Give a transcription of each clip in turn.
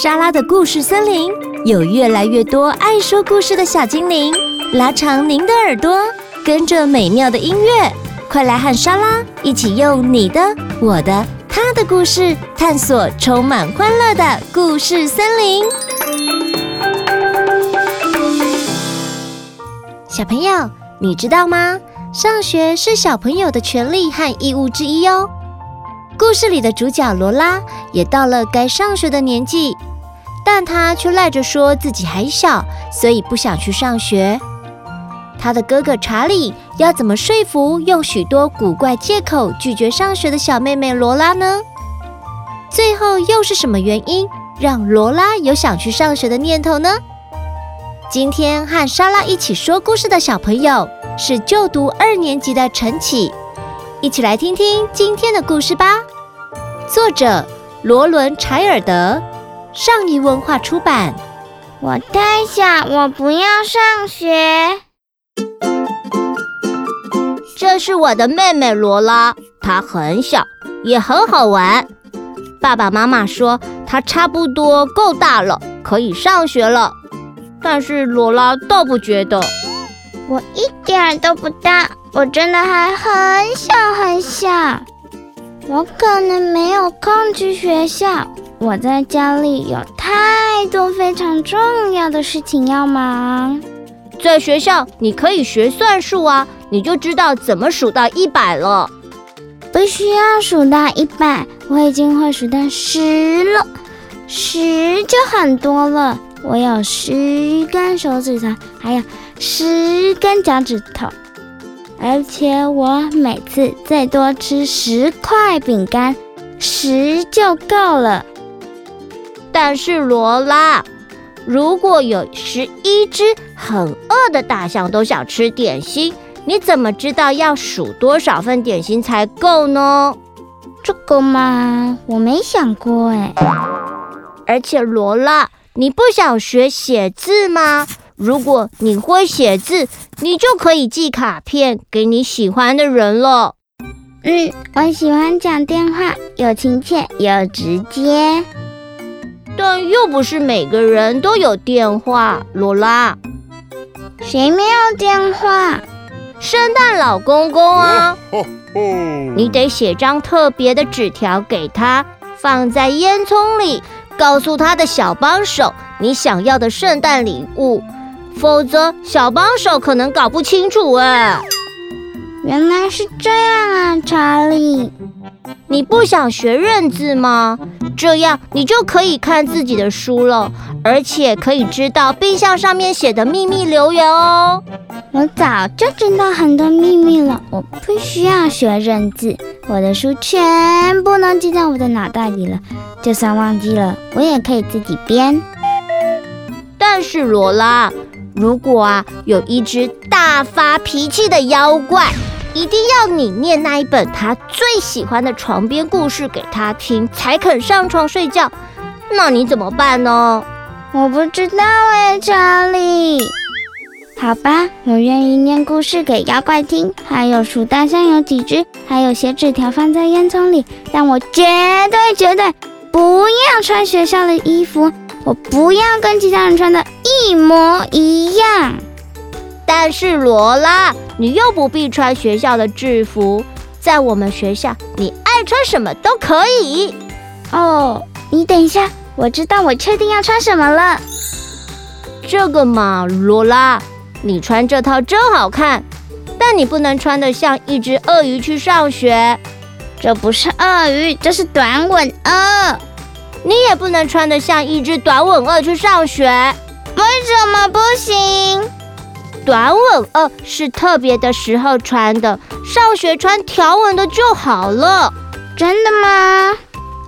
莎拉的故事森林有越来越多爱说故事的小精灵，拉长您的耳朵，跟着美妙的音乐，快来和莎拉一起用你的、我的、他的故事，探索充满欢乐的故事森林。小朋友，你知道吗？上学是小朋友的权利和义务之一哦。故事里的主角罗拉也到了该上学的年纪，但他却赖着说自己还小，所以不想去上学。他的哥哥查理要怎么说服用许多古怪借口拒绝上学的小妹妹罗拉呢？最后又是什么原因让罗拉有想去上学的念头呢？今天和莎拉一起说故事的小朋友是就读二年级的陈启。一起来听听今天的故事吧。作者罗伦·柴尔德，上一文化出版。我太小，我不要上学。这是我的妹妹罗拉，她很小，也很好玩。爸爸妈妈说她差不多够大了，可以上学了。但是罗拉倒不觉得。我一点都不大。我真的还很小很小，我可能没有空去学校。我在家里有太多非常重要的事情要忙。在学校你可以学算术啊，你就知道怎么数到一百了。不需要数到一百，我已经会数到十了，十就很多了。我有十根手指头，还有十根脚趾头。而且我每次最多吃十块饼干，十就够了。但是罗拉，如果有十一只很饿的大象都想吃点心，你怎么知道要数多少份点心才够呢？这个嘛，我没想过哎。而且罗拉，你不想学写字吗？如果你会写字，你就可以寄卡片给你喜欢的人了。嗯，我喜欢讲电话，又亲切又直接。但又不是每个人都有电话，罗拉。谁没有电话？圣诞老公公啊！你得写张特别的纸条给他，放在烟囱里，告诉他的小帮手你想要的圣诞礼物。否则，小帮手可能搞不清楚哎。原来是这样啊，查理。你不想学认字吗？这样你就可以看自己的书了，而且可以知道冰箱上面写的秘密留言哦。我早就知道很多秘密了，我不需要学认字，我的书全部能记在我的脑袋里了。就算忘记了，我也可以自己编。但是罗拉。如果啊，有一只大发脾气的妖怪，一定要你念那一本他最喜欢的床边故事给他听，才肯上床睡觉，那你怎么办呢？我不知道哎，查理。好吧，我愿意念故事给妖怪听，还有数大象有几只，还有写纸条放在烟囱里，但我绝对绝对不要穿学校的衣服。我不要跟其他人穿的一模一样。但是罗拉，你又不必穿学校的制服，在我们学校，你爱穿什么都可以。哦，你等一下，我知道我确定要穿什么了。这个嘛，罗拉，你穿这套真好看，但你不能穿得像一只鳄鱼去上学。这不是鳄鱼，这是短吻鳄。你也不能穿得像一只短吻鳄去上学，为什么不行？短吻鳄是特别的时候穿的，上学穿条纹的就好了。真的吗？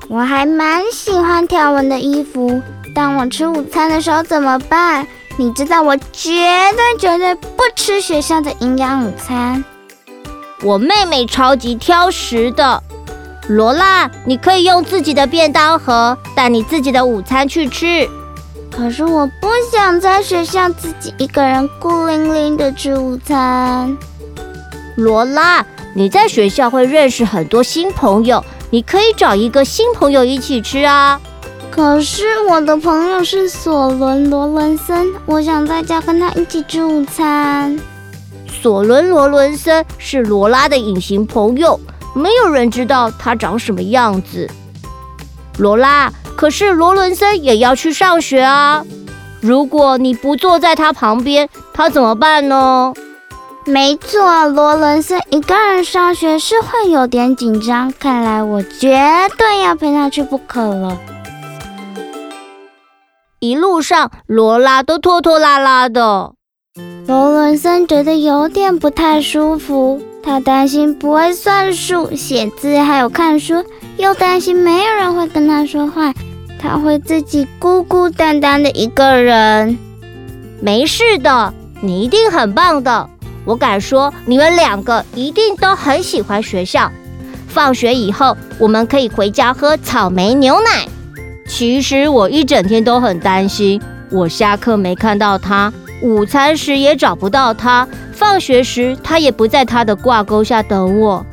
我还蛮喜欢条纹的衣服。当我吃午餐的时候怎么办？你知道我绝对绝对不吃学校的营养午餐。我妹妹超级挑食的。罗拉，你可以用自己的便当盒带你自己的午餐去吃。可是我不想在学校自己一个人孤零零的吃午餐。罗拉，你在学校会认识很多新朋友，你可以找一个新朋友一起吃啊。可是我的朋友是索伦罗伦森，我想在家跟他一起吃午餐。索伦罗伦森是罗拉的隐形朋友，没有人知道他长什么样子。罗拉，可是罗伦森也要去上学啊！如果你不坐在他旁边，他怎么办呢？没错，罗伦森一个人上学是会有点紧张，看来我绝对要陪他去不可了。一路上，罗拉都拖拖拉拉的。罗伦森觉得有点不太舒服，他担心不会算数、写字，还有看书，又担心没有人会跟他说话，他会自己孤孤单单的一个人。没事的，你一定很棒的。我敢说，你们两个一定都很喜欢学校。放学以后，我们可以回家喝草莓牛奶。其实我一整天都很担心，我下课没看到他，午餐时也找不到他，放学时他也不在他的挂钩下等我。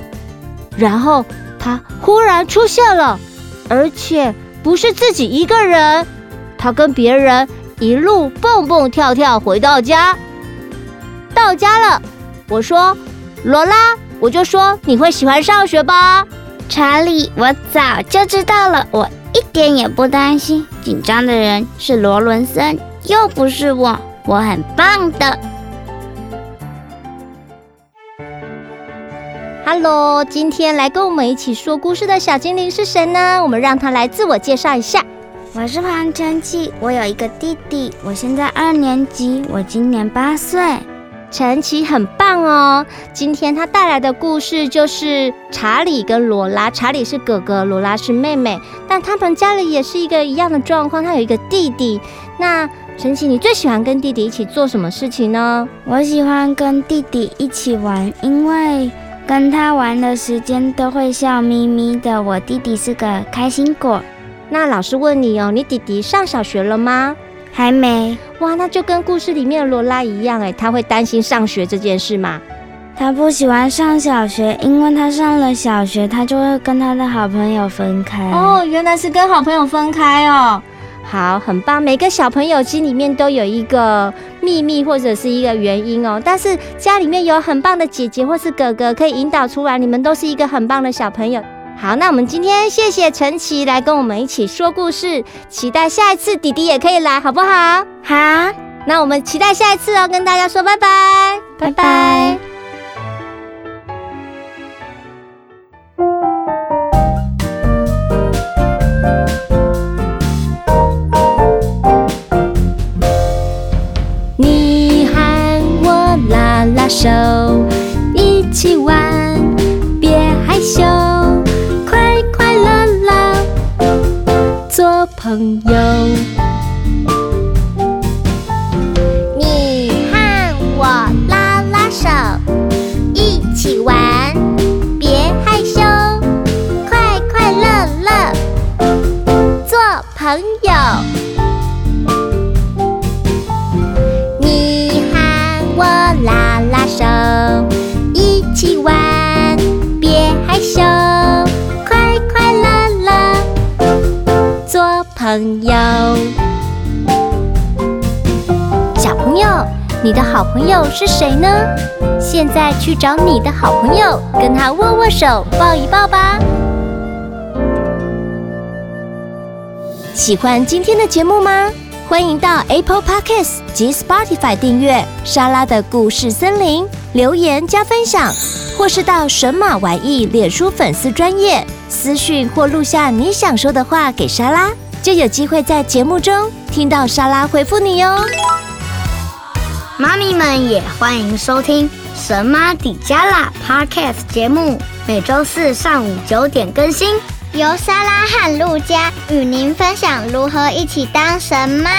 然后他忽然出现了，而且不是自己一个人，他跟别人一路蹦蹦跳跳回到家。到家了，我说罗拉，我就说你会喜欢上学吧。查理，我早就知道了，我。一点也不担心，紧张的人是罗伦森，又不是我，我很棒的。Hello，今天来跟我们一起说故事的小精灵是谁呢？我们让他来自我介绍一下。我是庞晨奇，我有一个弟弟，我现在二年级，我今年八岁。晨奇很棒哦！今天他带来的故事就是查理跟罗拉。查理是哥哥，罗拉是妹妹，但他们家里也是一个一样的状况。他有一个弟弟。那晨奇，你最喜欢跟弟弟一起做什么事情呢？我喜欢跟弟弟一起玩，因为跟他玩的时间都会笑眯眯的。我弟弟是个开心果。那老师问你哦，你弟弟上小学了吗？还没哇，那就跟故事里面的罗拉一样哎，他会担心上学这件事吗？他不喜欢上小学，因为他上了小学，他就会跟他的好朋友分开。哦，原来是跟好朋友分开哦。好，很棒。每个小朋友心里面都有一个秘密或者是一个原因哦，但是家里面有很棒的姐姐或是哥哥可以引导出来，你们都是一个很棒的小朋友。好，那我们今天谢谢陈奇来跟我们一起说故事，期待下一次弟弟也可以来，好不好？好，那我们期待下一次哦，跟大家说拜拜，拜拜。你手，一起玩，别害羞。快快乐乐做朋友，你和我拉拉手，一起玩，朋友，小朋友，你的好朋友是谁呢？现在去找你的好朋友，跟他握握手，抱一抱吧。喜欢今天的节目吗？欢迎到 Apple Podcasts 及 Spotify 订阅莎拉的故事森林，留言加分享，或是到神马玩意脸书粉丝专业私讯或录下你想说的话给莎拉。就有机会在节目中听到莎拉回复你哟。妈咪们也欢迎收听《神妈底加拉》Podcast 节目，每周四上午九点更新，由莎拉和陆佳与您分享如何一起当神妈。